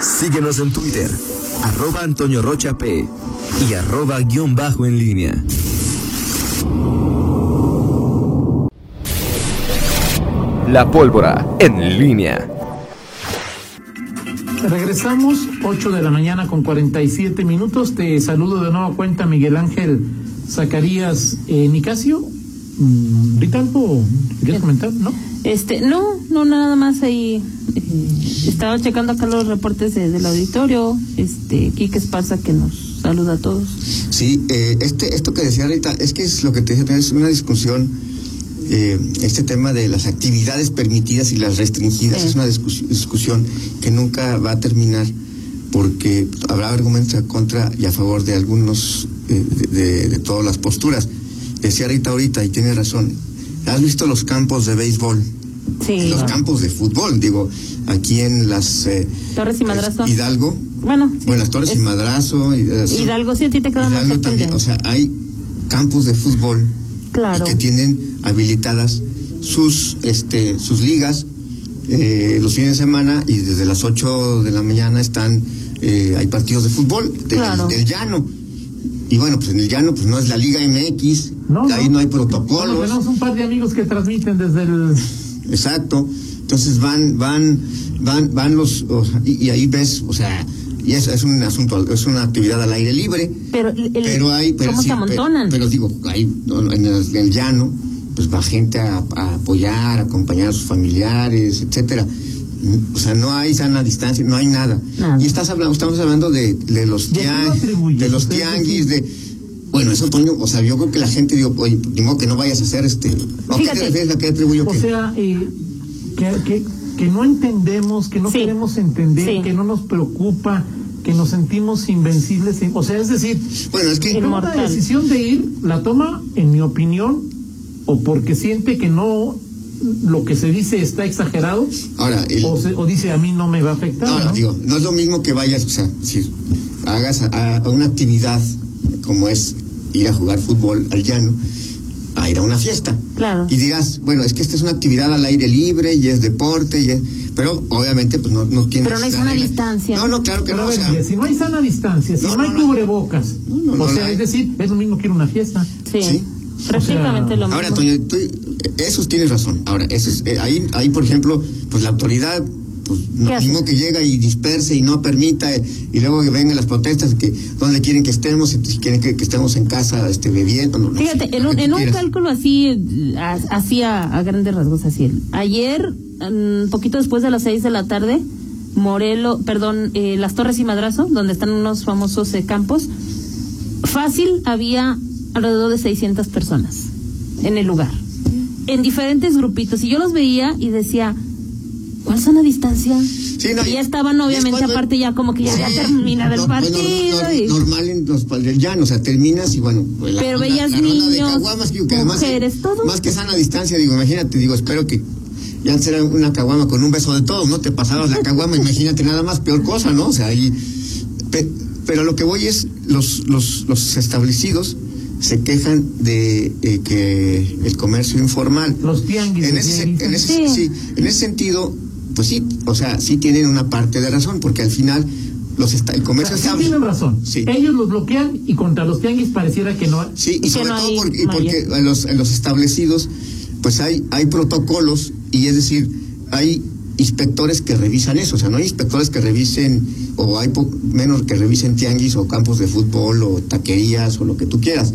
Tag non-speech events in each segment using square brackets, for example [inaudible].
Síguenos en Twitter, arroba Antonio Rocha P y arroba guion bajo en línea. La pólvora en línea. Regresamos, 8 de la mañana con 47 minutos. Te saludo de nueva cuenta, Miguel Ángel Zacarías eh, Nicasio. Mm, ¿Rita algo quieres comentar? ¿No? Este, no, no, nada más ahí. eh, estaba checando acá los reportes de- del auditorio. Este, Quique Esparza que nos saluda a todos. Sí, eh, este, esto que decía ahorita, es que es lo que te decía, es una discusión, eh, este tema de las actividades permitidas y las restringidas, Sí. es una discus- discusión que nunca va a terminar porque habrá argumentos a contra y a favor de algunos, eh, de, de- de todas las posturas. Decía Rita ahorita, y tiene razón, ¿has visto los campos de béisbol? Sí. Los campos de fútbol, digo, aquí en las... eh, Torres y Madrazo. Hidalgo, Bueno, sí, bueno, las Torres es- y Madrazo. Hidalgo, sí, a ti te queda más Hidalgo también, o sea, hay campos de fútbol Claro. que tienen habilitadas sus este sus ligas eh, los fines de semana y desde las 8 de la mañana están eh, hay partidos de fútbol del, Claro. del llano y bueno pues en el llano pues no es la liga MX No, ahí no, hay Bueno, protocolos tenemos un par de amigos que transmiten desde el. Exacto. Entonces van, van, van, van los, o sea, y, y ahí ves, o sea, y es, es un asunto, es una actividad al aire libre. Pero, el- pero hay, pero ¿cómo sí, se amontonan? Pero, digo, en, el, en el llano, pues va gente a, a apoyar, a acompañar a sus familiares, etcétera. O sea, no hay sana distancia, no hay nada. Nada. Y estás hablando, estamos hablando de, de los ¿Y a qué lo tianguis, de los Ustedes tianguis, de bueno, eso Toño, o sea, yo creo que la gente digo, oye, ni modo que no vayas a hacer este. ¿A qué te refieres? ¿A qué atribuyo O que? sea, eh, que, que, que no entendemos, que no Sí. queremos entender, Sí. que no nos preocupa, que nos sentimos invencibles. O sea, es decir, Bueno, es que la decisión de ir, la toma, en mi opinión, o porque siente que no lo que se dice está exagerado, ahora el, o, se- o dice a mí no me va a afectar. ahora ¿no? digo, no es lo mismo que vayas, o sea, si hagas a, a una actividad como es ir a jugar fútbol al llano, a ir a una fiesta. Claro. Y digas, bueno, es que esta es una actividad al aire libre y es deporte, y es- pero obviamente pues no, no tienes... Pero no hay sana distancia. No, no, claro que Pero no, o sea, si no hay sana distancia, si No, no, no, hay no. cubrebocas, No, no, no o sea, es decir, es lo mismo que ir a una fiesta. Sí. Sí. Prácticamente O sea, lo mismo. Ahora, Toño, tú, esos tienes razón. Ahora, eso es- eh, ahí, ahí, por ejemplo, pues la autoridad, pues mismo que llega y disperse y no permita, eh, y luego que vengan las protestas, que donde quieren que estemos, si quieren que, que estemos en casa este, bebiendo. No, no sé, Fíjate, en lo un, en cálculo así, a- así a, a grandes rasgos, así. Ayer, un poquito después de las seis de la tarde, Morelo, perdón, eh, Las Torres y Madrazo, donde están unos famosos eh, campos, fácil había alrededor de 600 personas en el lugar, en diferentes grupitos. Y yo los veía y decía, ¿cuál sana distancia? Sí, no, y ya estaban obviamente cuando- aparte ya como que ya, Sí, termina el no, pues, partido. nor- y- normal en los del llano, o sea, terminas y bueno, pues la Pero veías la de niños, caguamas, que además, mujeres, todo. Más que sana distancia, digo, imagínate, digo, espero que ya antes era una caguama con un beso de todos, ¿no? Te pasabas la caguama, [laughs] imagínate nada más, peor cosa, ¿no? O sea, ahí. pe- pero lo que voy es, los, los, los establecidos se quejan de eh, que el comercio informal Los tianguis. en ese, en ese- Sí. sí, en ese sentido, pues sí, o sea, sí tienen una parte de razón, porque al final los está, el O comercio sea, está... sí tienen razón. Sí. Ellos los bloquean y contra los tianguis pareciera que no. Sí, y sobre no todo porque, y porque en los, en los establecidos, pues hay, hay protocolos, y es decir, hay inspectores que revisan eso, o sea, no hay inspectores que revisen, o hay menos que revisen tianguis o campos de fútbol o taquerías o lo que tú quieras,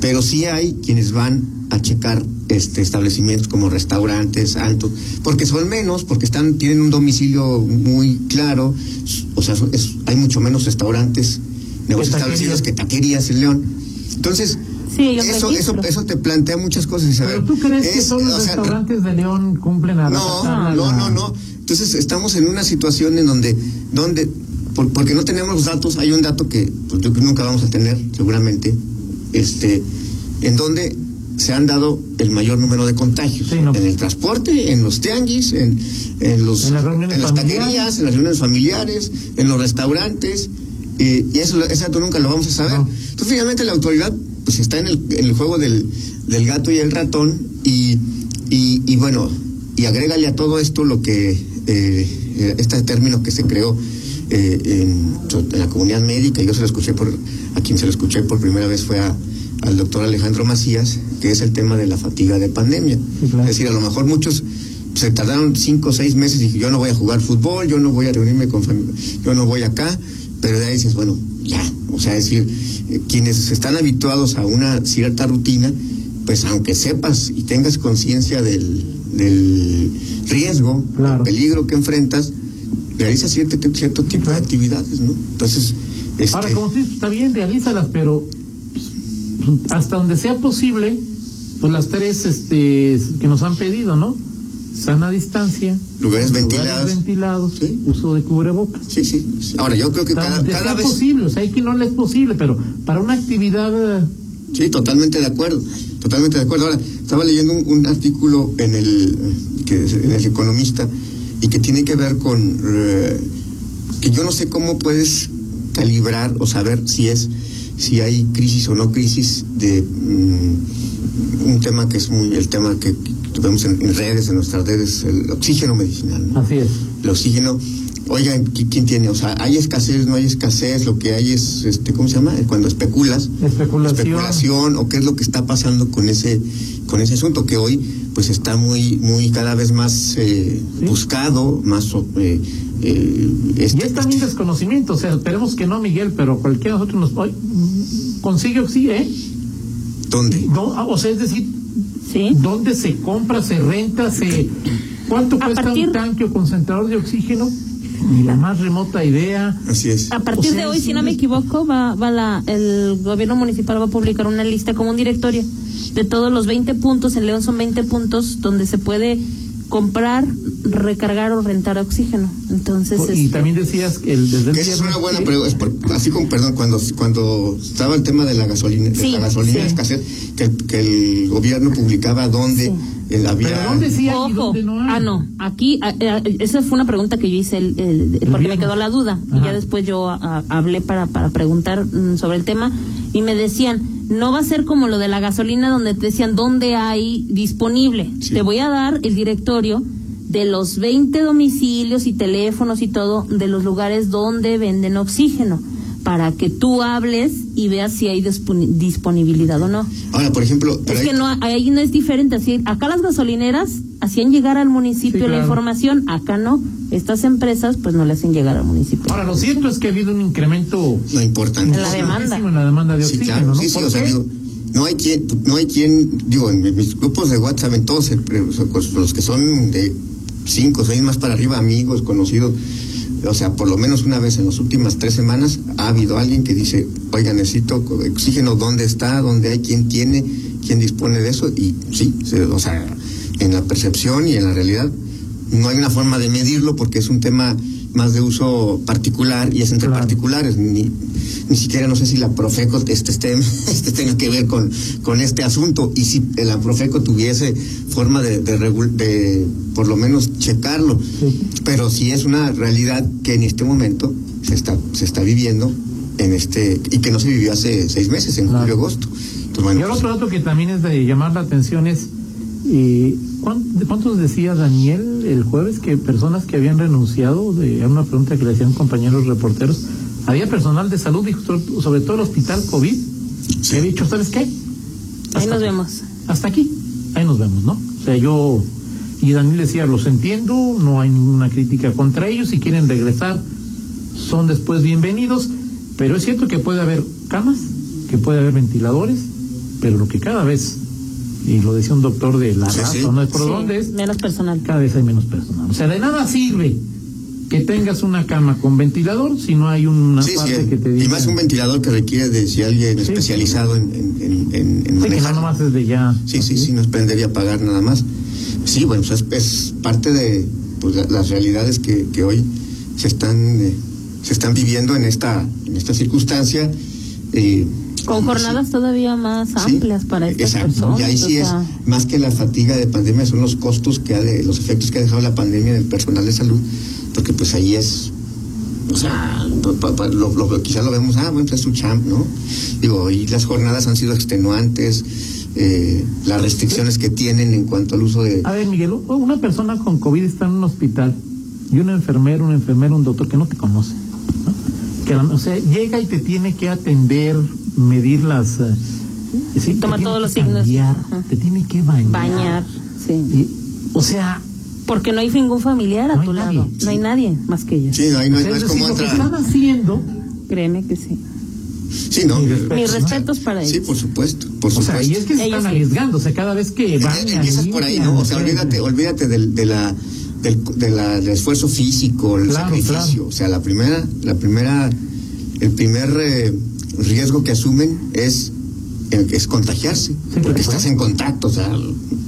pero sí hay quienes van a checar este establecimientos como restaurantes, altos, porque son menos, porque están tienen un domicilio muy claro, o sea, es- hay mucho menos restaurantes, negocios establecidos que taquerías en León. Entonces, Sí, eso, eso, eso te plantea muchas cosas, Isabel. Pero tú crees que todos los sea, restaurantes de León cumplen a no, rajatabla no, la- no, no. Entonces estamos en una situación en donde, donde por- porque no tenemos los datos, hay un dato que pues, yo creo que nunca vamos a tener, seguramente, este, en donde se han dado el mayor número de contagios. Sí, no. En el transporte, en los tianguis, en, en los En las reuniones en las familiares. taquerías, en las reuniones familiares, en los restaurantes, eh, y eso, ese dato nunca lo vamos a saber. No. Entonces, finalmente la autoridad pues está en el, en el juego del, del gato y el ratón y, y, y bueno, y agrégale a todo esto lo que, eh, este término que se creó eh, en, en la comunidad médica, yo se lo escuché por, a quien se lo escuché por primera vez fue a, al doctor Alejandro Macías, que es el tema de la fatiga de pandemia. Sí, claro. Es decir, a lo mejor muchos se tardaron cinco o seis meses y dije, yo no voy a jugar fútbol, yo no voy a reunirme con familia, yo no voy acá, pero de ahí dices, bueno, ya, o sea, es decir, eh, quienes están habituados a una cierta rutina, pues aunque sepas y tengas conciencia del, del riesgo, Claro. del peligro que enfrentas, realizas cierto, cierto tipo de actividades, ¿no? Entonces, este, Ahora, como si está bien, realízalas, pero pues, hasta donde sea posible, pues las tres este, que nos han pedido, ¿no? Sana distancia, Lugares ventilados. ventilados, Sí. uso de cubrebocas. sí, sí. Ahora, yo creo que Hasta cada, cada vez... posible, o sea, hay que no le es posible, pero para una actividad eh, Sí, totalmente de acuerdo, totalmente de acuerdo. Ahora, estaba leyendo un, un artículo en el, que, en el Economista y que tiene que ver con eh, que yo no sé cómo puedes calibrar o saber si es si hay crisis o no crisis de mm, un tema que es muy el tema que vemos en, en redes, en nuestras redes, el oxígeno medicinal. ¿no? así es. el oxígeno. Oigan, ¿qui- ¿quién tiene? O sea, hay escasez, no hay escasez, lo que hay es, este, ¿cómo se llama? Cuando especulas. Especulación. Especulación, o qué es lo que está pasando con ese, con ese asunto que hoy, pues está muy, muy cada vez más eh, Sí. buscado, más, eh, eh, Y este- es también desconocimiento, o sea, esperemos que no, Miguel, pero cualquiera de nosotros nos mm, consigue oxígeno, ¿eh? ¿Dónde? No, ah, o sea, es decir, Sí. ¿dónde se compra, se renta, se... ¿Cuánto A cuesta partir- un tanque o concentrador de oxígeno? Ni la más remota idea. Así es. A partir O sea, de hoy, si no me equivoco, va, va la, el gobierno municipal va a publicar una lista como un directorio de todos los 20 puntos, en León son 20 puntos donde se puede comprar, recargar o rentar oxígeno. Entonces, y este, también decías que el, desde el es una buena pregunta, es por- así como, perdón, cuando, cuando estaba el tema de la gasolina, de Sí, la gasolina sí. escasez, que, el- que el gobierno publicaba dónde Sí. eh, había... Pero ¿dónde sí hay y Ojo, dónde no hay? ah no, aquí ah, eh, esa fue una pregunta que yo hice el, el- porque me quedó la duda y ya después yo ah, hablé para para preguntar mm, sobre el tema y me decían no va a ser como lo de la gasolina donde te decían dónde hay disponible. Sí. Te voy a dar el directorio de los 20 domicilios y teléfonos y todo de los lugares donde venden oxígeno para que tú hables y veas si hay disponi- disponibilidad o no. Ahora, por ejemplo... pero Es hay- que no, ahí no es diferente. Así, acá las gasolineras hacían llegar al municipio Sí, la información, acá no. Estas empresas pues no le hacen llegar al municipio. Ahora, lo cierto es que ha habido un incremento No importante. En la demanda. importantísimo en la demanda de Sí, oxígeno, claro, ¿no? sí, sí, ¿Por o sea, qué? digo, no hay quien, no hay quien, digo, en mis grupos de WhatsApp, en todos, eh, los que son de cinco seis más para arriba, amigos, conocidos, o sea, por lo menos una vez en las últimas tres semanas ha habido alguien que dice, oiga, necesito oxígeno, ¿dónde está? ¿Dónde hay? ¿Quién tiene? ¿Quién dispone de eso? Y sí, se- o sea, en la percepción y en la realidad no hay una forma de medirlo porque es un tema más de uso particular y es entre Claro. particulares. Ni, ni siquiera no sé si la Profeco este, este, [laughs] este tenga que ver con, con este asunto y si la Profeco tuviese forma de, de, por lo menos checarlo. Sí. Pero sí es una realidad que en este momento se está, se está viviendo en este y que no se vivió hace seis meses, en Claro. julio, agosto. Entonces, bueno, y el pues, otro dato que también es de llamar la atención es, eh, ¿cuán- de ¿cuántos decía Daniel el jueves que personas que habían renunciado, de a una pregunta que le hacían compañeros reporteros, había personal de salud, sobre- todo el hospital COVID, que había dicho, ¿sabes qué? Ahí Hasta nos aquí. vemos. Hasta aquí, ahí nos vemos, ¿no? O sea, yo, y Daniel decía, los entiendo, no hay ninguna crítica contra ellos, si quieren regresar, son después bienvenidos, pero es cierto que puede haber camas, que puede haber ventiladores, pero lo que cada vez, y lo decía un doctor de la Sí, raza, sí. no es por Sí, dónde es, menos personal. cada vez hay menos personal. O sea, de nada sirve que tengas una cama con ventilador si no hay una sí, parte sí, que te y diga... más un ventilador que requiere de si alguien Sí. especializado en, en, en, en- en Sí, que no manejar. nomás es de ya... Sí, sí, sí, nos prendería a pagar nada más. Sí, bueno, pues es, es parte de pues, la- las realidades que, que hoy se están eh, se están viviendo en esta en esta circunstancia. eh, Con jornadas todavía más sí, amplias para estas exacto. personas. Y ahí sí o es más que la fatiga de pandemia son los costos que ha de, los efectos que ha dejado la pandemia en el personal de salud, porque pues ahí es o sea, pa- pa- pa- lo, lo- quizá lo vemos, ah, bueno, pues es su champ, ¿no? Digo, y las jornadas han sido extenuantes, eh, las restricciones que tienen en cuanto al uso de... A ver, Miguel, una persona con COVID está en un hospital y un enfermero, un enfermero, un doctor que no te conoce. que o sea, llega y te tiene que atender, medir las... eh, sí, te Toma tiene todos que los signos. cambiar, Ajá. Te tiene que bañar. Bañar, sí. Y, o sea, Porque no hay ningún familiar a No hay tu nadie. lado. No hay nadie más que ellos. Sí, no, o es- sea, no es como lo que están haciendo, Créeme que sí. Sí, no. Mi respeto. Mis Sí. respetos para Sí, ellos. por supuesto, por o supuesto. sea, y es que se Ellos están sí. arriesgando, o sea, cada vez que van Eh, Empiezas por ahí, ¿no? O sea, olvídate, olvídate del, de la, del, de la- del esfuerzo físico, el Claro, sacrificio. claro. O sea, la primera, la primera, el primer eh, riesgo que asumen es, eh, es contagiarse, por porque estás en contacto, o sea,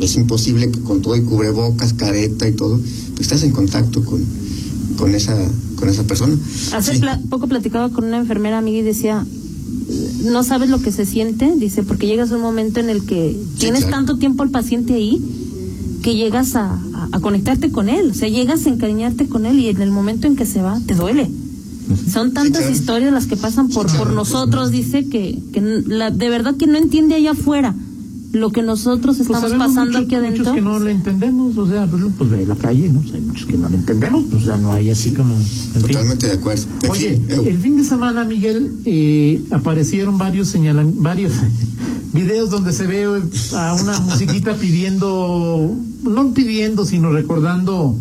es imposible que con todo el cubrebocas, careta y todo, pues estás en contacto con, con esa, con esa persona. Hace Sí. poco platicaba con una enfermera amiga y decía, no sabes lo que se siente, dice, porque llegas a un momento en el que tienes claro. tanto tiempo al paciente ahí que llegas a, a- a conectarte con él, o sea, llegas a encariñarte con él y en el momento en que se va, te duele. Son tantas claro. historias las que pasan por, Sí, claro. por nosotros, dice que, que la, de verdad que no entiende allá afuera lo que nosotros Pues estamos pasando aquí adentro. muchos que no le entendemos, o sea, pues, pues de la calle, ¿no? O sea, hay muchos que no le entendemos, pues, o sea, no hay así como... fin. Totalmente de acuerdo. En Oye, fin, eh, el fin de semana, Miguel, eh, aparecieron varios señalan varios [laughs] videos donde se ve a una musiquita pidiendo, no pidiendo, sino recordando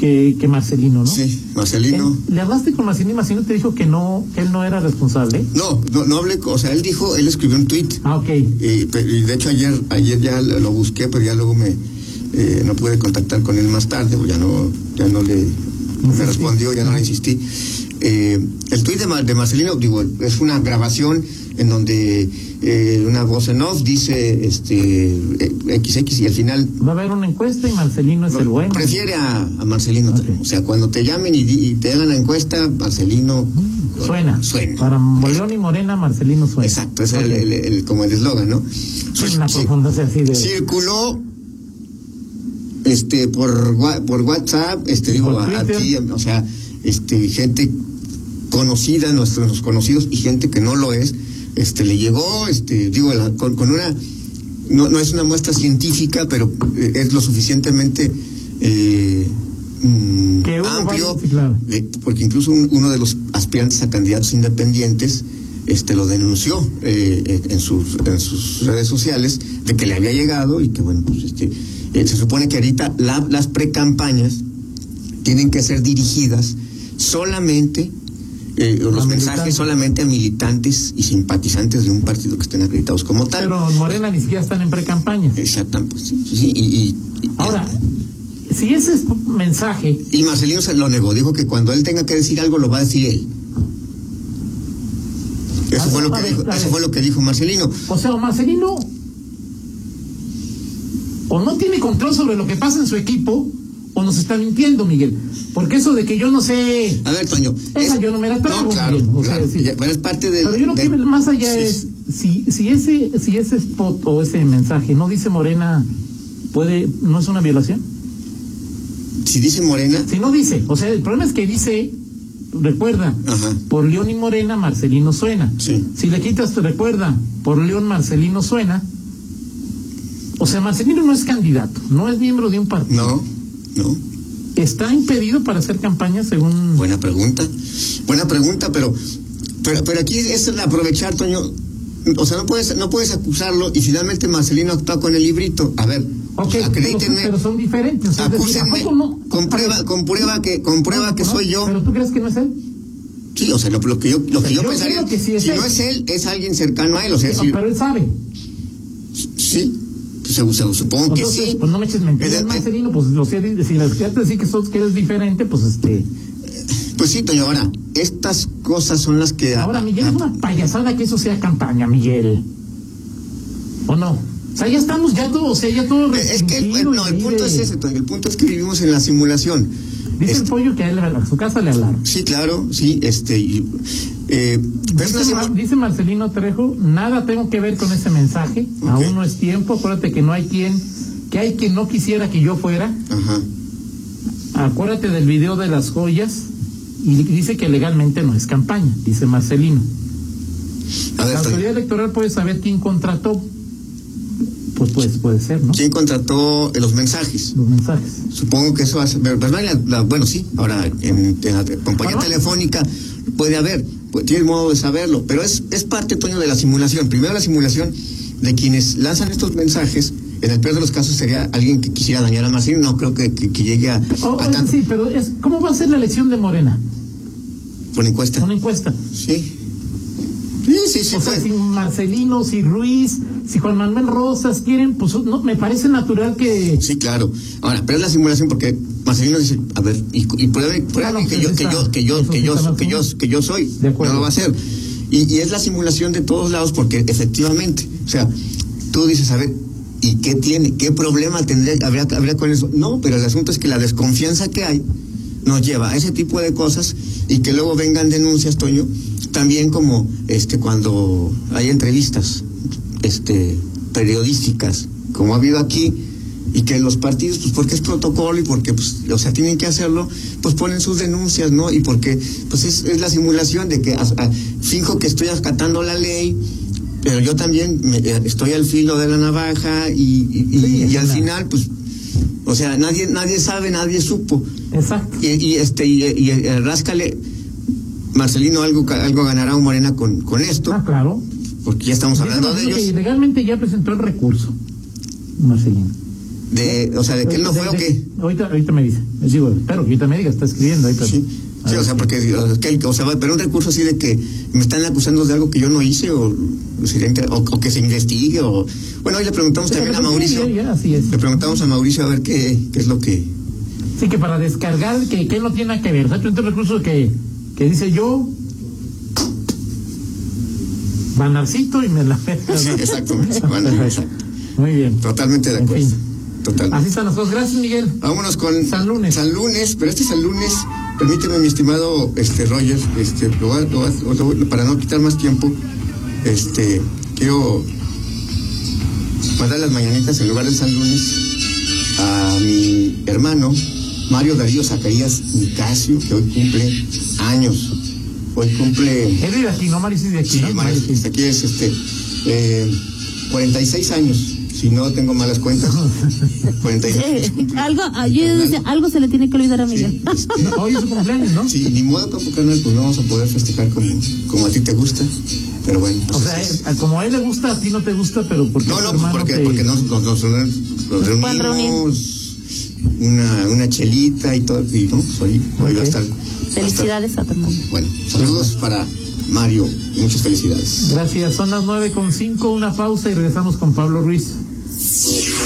que, que Marcelino, ¿no? sí, Marcelino. Él- ¿Le hablaste con Marcelino y Marcelino te dijo que no, que él no era responsable? No, no, no hablé, o sea, él dijo, él escribió un tuit. Ah, ok. Y, de hecho ayer ayer ya lo busqué, pero ya luego me eh, no pude contactar con él más tarde, pues ya no ya no le me respondió, ya no le insistí. Eh, el tuit de, Mar- de Marcelino, digo, es una grabación en donde eh, una voz en off dice este eh, XX y al final Va a haber una encuesta y Marcelino es el bueno. prefiere a, a Marcelino. O sea, cuando te llamen y, te hagan la encuesta, Marcelino Suena. Suena. Para León y Morena, Marcelino suena. Exacto, es el, el- el- como el eslogan, ¿no? Sí, una Sí. así de... circuló este por por WhatsApp este digo a, a ti o sea este gente conocida nuestros conocidos y gente que no lo es este le llegó este digo la- con, con una no, no es una muestra científica pero eh, es lo suficientemente eh, mm, amplio claro. eh, porque incluso un- uno de los aspirantes a candidatos independientes este lo denunció eh, eh, en sus en sus redes sociales de que le había llegado y que bueno pues este eh, se supone que ahorita la- las precampañas tienen que ser dirigidas solamente eh, los mensajes solamente a militantes y simpatizantes de un partido que estén acreditados como tal. Pero en Morena ni siquiera están en pre-campaña. exactamente pues, sí, y, y- y- Ahora, si ese es mensaje, y Marcelino se lo negó dijo que cuando él tenga que decir algo lo va a decir él. Eso fue lo que dijo, eso fue lo que dijo Marcelino. O sea, o Marcelino o no tiene control sobre lo que pasa en su equipo o nos está mintiendo, Miguel. Porque eso de que yo no sé... A ver, Toño. Esa yo no me la trago, No, claro, Miguel, o sea, claro, sí. ya, pero es parte del. Pero yo lo que más allá sí, es si si ese si ese spot o ese mensaje no dice Morena puede no es una violación. Si dice Morena, Si no dice, o sea, el problema es que dice recuerda Ajá. por León y Morena Marcelino suena. Sí. Si le quitas recuerda por León Marcelino suena. O sea, Marcelino no es candidato, no es miembro de un partido. no, no. Está impedido para hacer campaña según Buena pregunta. Buena pregunta, pero, pero, pero aquí es el aprovechar, Toño. O sea, no puedes, no puedes acusarlo y finalmente Marcelino actúa con el librito. A ver, Ok, acredítenme. pero, pero son diferentes. decir, ¿a Acúsenme, poco no? comprueba, comprueba que, comprueba No, que no, soy yo. Pero tú crees que no es él? Sí, o sea, lo, lo que yo, lo que yo, Yo pensaría, que sí es si él. no es él, es alguien cercano a él, o sea, Sí, Pero él sabe. sí, supongo que Entonces, sí. pues no me eches mentiras, Marcelino, pues lo sé, si las te decir que, sos, que eres diferente, pues este... Pues sí, Toño, ahora, estas cosas son las que... Ahora, Miguel, es una payasada que eso sea campaña, Miguel. ¿O no? O sea, ya estamos, ya todo, o sea, ya todo Es que no, el punto es ese, Toño, el punto es que vivimos en la simulación. Dice Este, el pollo que a él a su casa le hablaron. sí, claro, sí, este... y, eh, pero es una Dice, simu- Mar- dice Marcelino Trejo, nada tengo que ver con ese mensaje, aún no es tiempo, acuérdate que no hay quien, que hay quien no quisiera que yo fuera, Ajá. acuérdate del video de las joyas, y dice que legalmente no es campaña, dice Marcelino. A ver, La autoridad electoral puede saber quién contrató, pues, pues puede ser, ¿no? ¿quién contrató los mensajes? Los mensajes. Supongo que eso ¿verdad? La- la- bueno, sí, ahora en, en la compañía telefónica puede haber, pues, tienes modo de saberlo, pero es, es parte, Toño, de la simulación. Primero la simulación de quienes lanzan estos mensajes, en el peor de los casos sería alguien que quisiera dañar a Marcelino, no creo que, que, que llegue a, Oh, a tanto. sí, pero es, ¿cómo va a ser la elección de Morena? Por encuesta. Una encuesta. Sí. Sí, sí, sí. O sea, fue. si Marcelino, si Ruiz, si Juan Manuel Rosas quieren, pues no, me parece natural que... Sí, claro. Ahora, pero es la simulación porque Marcelino dice, a ver, y, y pruebe, pruebe Ah, no, que, pues yo, que, yo, que yo, que yo, que yo, que yo soy. De acuerdo. No lo va a hacer. Y, y es la simulación de todos lados porque efectivamente, o sea, tú dices, a ver, ¿y qué tiene? ¿Qué problema tendría, habría, habría con eso? No, pero el asunto es que la desconfianza que hay nos lleva a ese tipo de cosas y que luego vengan denuncias, Toño, también como este cuando hay entrevistas este periodísticas, como ha habido aquí, y que los partidos, pues porque es protocolo y porque, pues, o sea, tienen que hacerlo, pues ponen sus denuncias, ¿no? Y porque, pues es, es la simulación de que a- finjo que estoy acatando la ley, pero yo también me- eh, estoy al filo de la navaja y, y- y- Sí, y al final, pues, o sea, nadie, nadie sabe, nadie supo. Exacto. Y, y, este, y, y, eh, ráscale, Marcelino algo, algo ganará un Morena con, con esto, Ah, claro. porque ya estamos hablando de Dice que ellos. legalmente ya presentó el recurso, Marcelino. De, o sea, de que él no fue o qué. Ahorita, ahorita me dice. Digo, espero que ahorita me diga, está escribiendo ahí. pero- Sí, sí o sea, porque, o sea, que él- o sea, pero un recurso así de que me están acusando de algo que yo no hice o, o o- que se investigue o... Bueno, hoy le preguntamos también a Mauricio. así es. Le preguntamos a Mauricio a ver qué, qué es lo que... Sí, que para descargar, que, que no tiene nada que ver. O sea, un recurso que, que dice yo, banarcito y me la [laughs] [laughs] Sí, exactamente. [laughs] Exacto. Muy bien. Totalmente de En acuerdo. fin. Totalmente. Así están las cosas. Gracias, Miguel. Vámonos con San Lunes. San Lunes, pero este San Lunes, permíteme mi estimado este Roger, este, lo voy a- lo lo para no quitar más tiempo, este, quiero mandar las mañanitas en lugar del San Lunes a mi hermano Mario Darío Zacarías Nicasio, que hoy cumple años. Hoy cumple Él vive aquí, ¿no? Mario sí de aquí, Sí, ¿no? Mario, aquí es este eh, 46 años, si no tengo malas cuentas. [laughs] 46 años. [laughs] Algo, yo decía, algo se le tiene que olvidar a Miguel. Sí, [laughs] Hoy es su cumpleaños, ¿no? sí, ni modo canal, pues no vamos a poder festejar como, como a ti te gusta. Pero bueno, pues O sea, es- eh, como a él le gusta, a ti no te gusta, pero porque no, no, pues porque, te- porque nos, nos, nos, reunimos, una, una chelita y todo, y no, pues hoy, hoy va a estar. va a estar- Felicidades a hermano. Bueno, saludos para Mario y muchas felicidades. Gracias. Son las nueve con cinco, una pausa y regresamos con Pablo Ruiz.